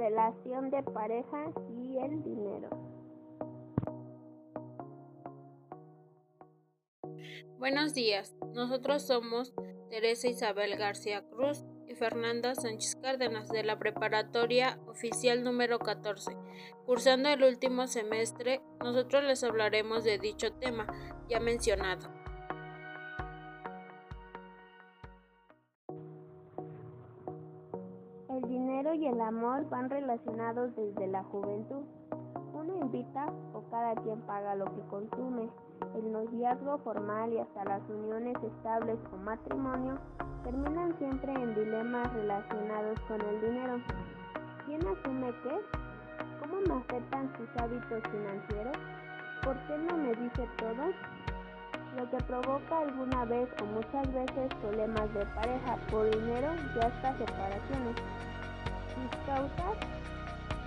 Relación de pareja y el dinero. Buenos días, nosotros somos Teresa Isabel García Cruz y Fernanda Sánchez Cárdenas de la Preparatoria Oficial número 14. Cursando el último semestre, nosotros les hablaremos de dicho tema ya mencionado. Dinero y el amor van relacionados desde la juventud. Uno invita o cada quien paga lo que consume. El noviazgo formal y hasta las uniones estables o matrimonio terminan siempre en dilemas relacionados con el dinero. ¿Quién asume qué? ¿Cómo me afectan sus hábitos financieros? ¿Por qué no me dice todo? Lo que provoca alguna vez o muchas veces problemas de pareja por dinero y hasta separaciones. Sus causas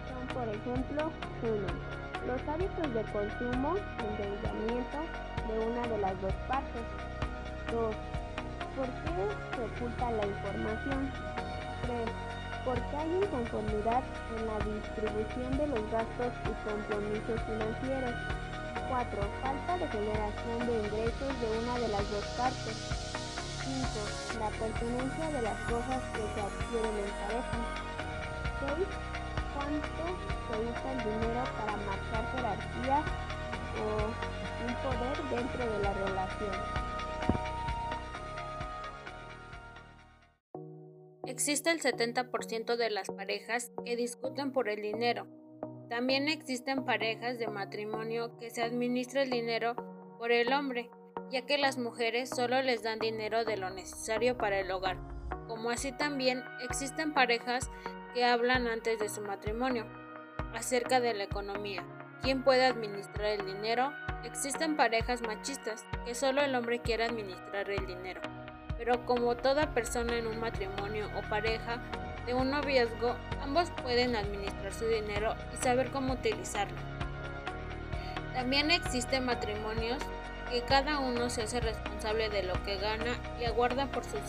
son, por ejemplo, 1. Los hábitos de consumo, endeudamiento de una de las dos partes. 2 ¿Por qué se oculta la información? 3. ¿Por qué hay inconformidad en la distribución de los gastos y compromisos financieros? 4. Falta de generación de ingresos de una de las dos partes. 5. La pertenencia de las cosas que se adquieren en pareja. 6. ¿Cuánto se usa el dinero para marcar jerarquías o un poder dentro de la relación? Existe el 70% de las parejas que discuten por el dinero. También existen parejas de matrimonio que se administra el dinero por el hombre, ya que las mujeres solo les dan dinero de lo necesario para el hogar. Como así también existen parejas que hablan antes de su matrimonio acerca de la economía. ¿Quién puede administrar el dinero? Existen parejas machistas que solo el hombre quiere administrar el dinero pero como toda persona en un matrimonio o pareja de un noviazgo, ambos pueden administrar su dinero y saber cómo utilizarlo. También existen matrimonios que cada uno se hace responsable de lo que gana y aguarda por sus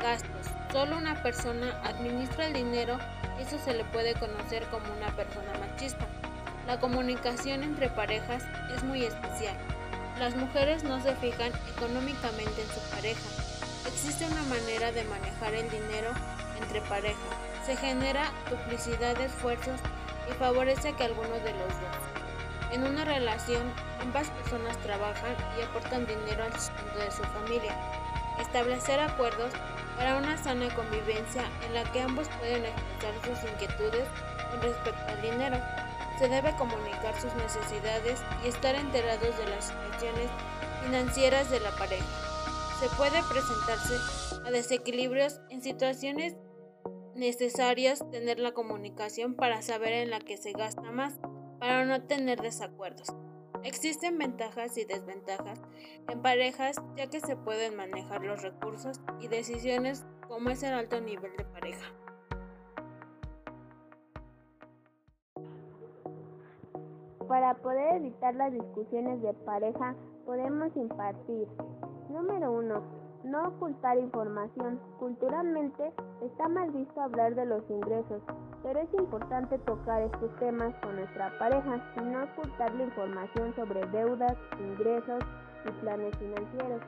gastos. Solo una persona administra el dinero eso se le puede conocer como una persona machista. La comunicación entre parejas es muy especial. Las mujeres no se fijan económicamente en su pareja, Existe una manera de manejar el dinero entre pareja. Se genera duplicidad de esfuerzos y favorece que alguno de los dos. En una relación, ambas personas trabajan y aportan dinero al sustento de su familia. Establecer acuerdos para una sana convivencia en la que ambos pueden expresar sus inquietudes con respecto al dinero. Se debe comunicar sus necesidades y estar enterados de las situaciones financieras de la pareja se puede presentarse a desequilibrios en situaciones necesarias tener la comunicación para saber en la que se gasta más, para no tener desacuerdos. Existen ventajas y desventajas en parejas ya que se pueden manejar los recursos y decisiones como es el alto nivel de pareja. Para poder evitar las discusiones de pareja podemos impartir Número 1. No ocultar información. Culturalmente está mal visto hablar de los ingresos, pero es importante tocar estos temas con nuestra pareja y no ocultar la información sobre deudas, ingresos y planes financieros.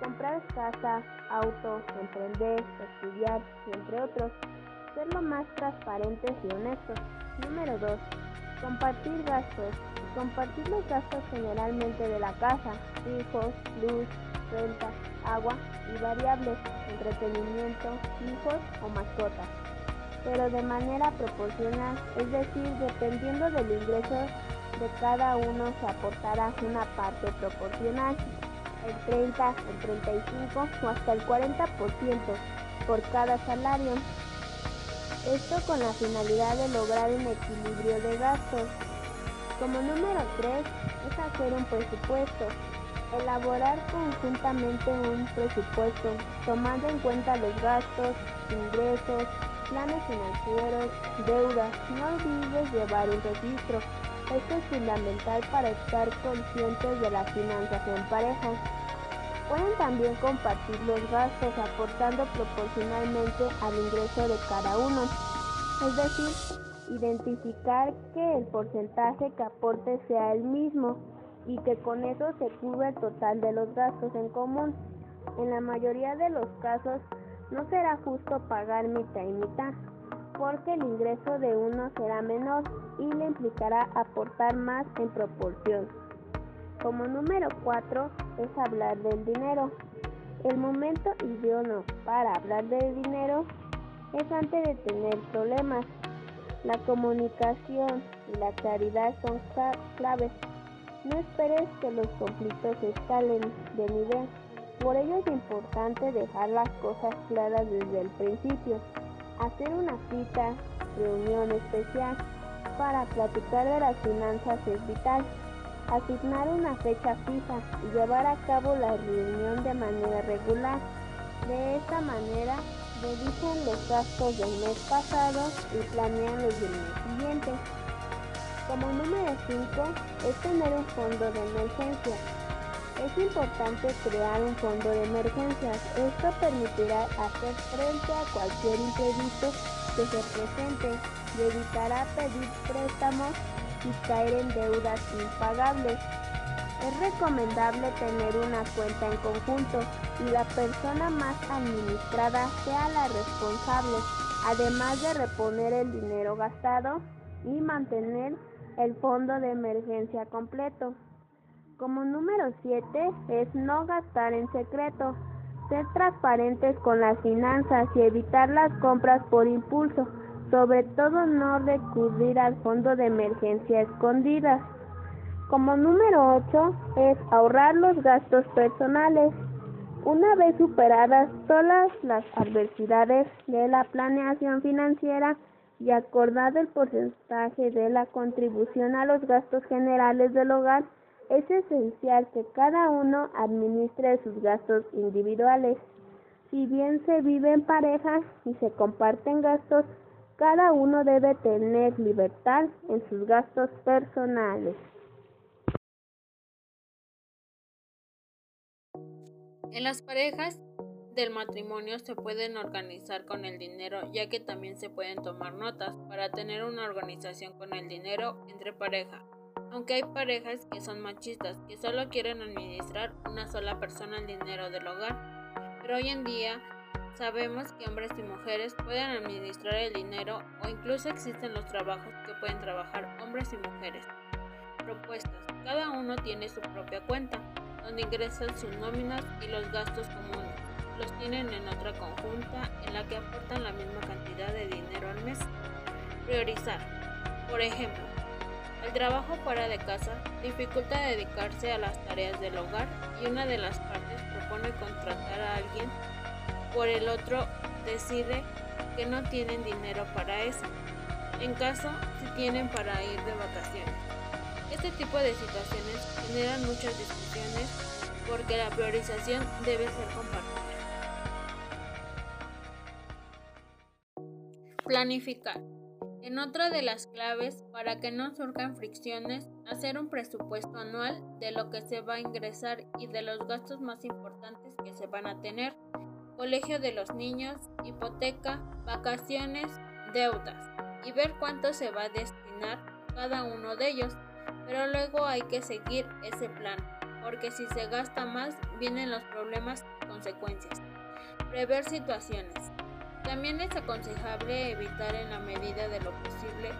Comprar casa, auto, emprender, estudiar entre otros. Ser lo más transparentes y honestos. Número 2. Compartir gastos. Compartir los gastos generalmente de la casa, hijos, luz, renta, agua y variables, entretenimiento, hijos o mascotas, pero de manera proporcional, es decir, dependiendo del ingreso de cada uno se aportará una parte proporcional, el 30, el 35 o hasta el 40% por cada salario. Esto con la finalidad de lograr un equilibrio de gastos. Como número 3 es hacer un presupuesto Elaborar conjuntamente un presupuesto tomando en cuenta los gastos, ingresos, planes financieros, deudas. No olvides llevar un registro. Esto es fundamental para estar conscientes de las finanzas en pareja. Pueden también compartir los gastos aportando proporcionalmente al ingreso de cada uno. Es decir, identificar que el porcentaje que aporte sea el mismo y que con eso se cubre el total de los gastos en común. En la mayoría de los casos no será justo pagar mitad y mitad, porque el ingreso de uno será menor y le implicará aportar más en proporción. Como número 4 es hablar del dinero. El momento idóneo para hablar del dinero es antes de tener problemas. La comunicación y la claridad son claves. No esperes que los conflictos escalen de nivel. Por ello es importante dejar las cosas claras desde el principio. Hacer una cita, reunión especial para platicar de las finanzas es vital. Asignar una fecha fija y llevar a cabo la reunión de manera regular. De esta manera, revisan los gastos del mes pasado y planean los del mes siguiente. Como número 5 es tener un fondo de emergencia. Es importante crear un fondo de emergencias. Esto permitirá hacer frente a cualquier imprevisto que se presente y evitará pedir préstamos y caer en deudas impagables. Es recomendable tener una cuenta en conjunto y la persona más administrada sea la responsable, además de reponer el dinero gastado y mantener el fondo de emergencia completo. Como número 7 es no gastar en secreto, ser transparentes con las finanzas y evitar las compras por impulso, sobre todo no recurrir al fondo de emergencia escondidas. Como número 8 es ahorrar los gastos personales. Una vez superadas todas las adversidades de la planeación financiera y acordado el porcentaje de la contribución a los gastos generales del hogar, es esencial que cada uno administre sus gastos individuales. Si bien se vive en pareja y se comparten gastos, cada uno debe tener libertad en sus gastos personales. En las parejas del matrimonio se pueden organizar con el dinero, ya que también se pueden tomar notas para tener una organización con el dinero entre pareja aunque hay parejas que son machistas, que solo quieren administrar una sola persona el dinero del hogar. Pero hoy en día sabemos que hombres y mujeres pueden administrar el dinero o incluso existen los trabajos que pueden trabajar hombres y mujeres. Propuestas. Cada uno tiene su propia cuenta, donde ingresan sus nóminas y los gastos comunes. Los tienen en otra conjunta en la que aportan la misma cantidad de dinero al mes. Priorizar. Por ejemplo, el trabajo fuera de casa dificulta dedicarse a las tareas del hogar y una de las partes propone contratar a alguien, por el otro decide que no tienen dinero para eso, en caso si tienen para ir de vacaciones. Este tipo de situaciones generan muchas discusiones porque la priorización debe ser compartida. Planificar. En otra de las claves para que no surjan fricciones, hacer un presupuesto anual de lo que se va a ingresar y de los gastos más importantes que se van a tener, colegio de los niños, hipoteca, vacaciones, deudas, y ver cuánto se va a destinar cada uno de ellos. Pero luego hay que seguir ese plan, porque si se gasta más vienen los problemas y consecuencias. Prever situaciones. También es aconsejable evitar en la medida de lo posible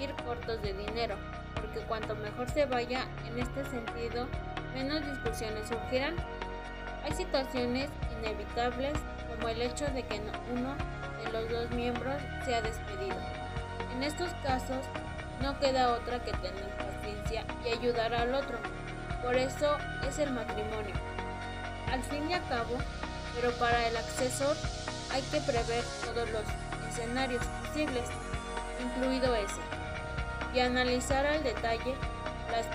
ir cortos de dinero, porque cuanto mejor se vaya en este sentido, menos discusiones surgirán. Hay situaciones inevitables como el hecho de que uno de los dos miembros sea despedido. En estos casos no queda otra que tener paciencia y ayudar al otro. Por eso es el matrimonio. Al fin y al cabo, pero para el accesor hay que prever todos los escenarios posibles, incluido ese, y analizar al detalle las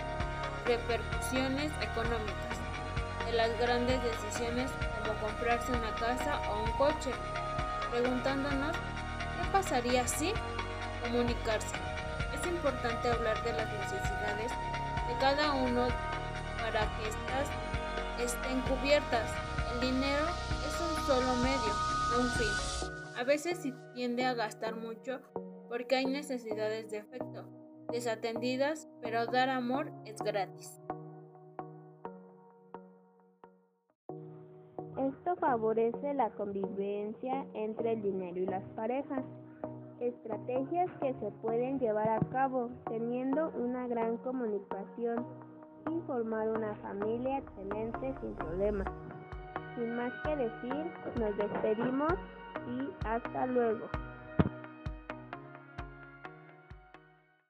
repercusiones económicas de las grandes decisiones como comprarse una casa o un coche, preguntándonos qué pasaría si comunicarse. Es importante hablar de las necesidades de cada uno para que éstas estén cubiertas. El dinero es un solo medio A veces se tiende a gastar mucho porque hay necesidades de afecto desatendidas, pero dar amor es gratis. Esto favorece la convivencia entre el dinero y las parejas. Estrategias que se pueden llevar a cabo teniendo una gran comunicación y formar una familia excelente sin problemas. Sin más que decir, nos despedimos y hasta luego.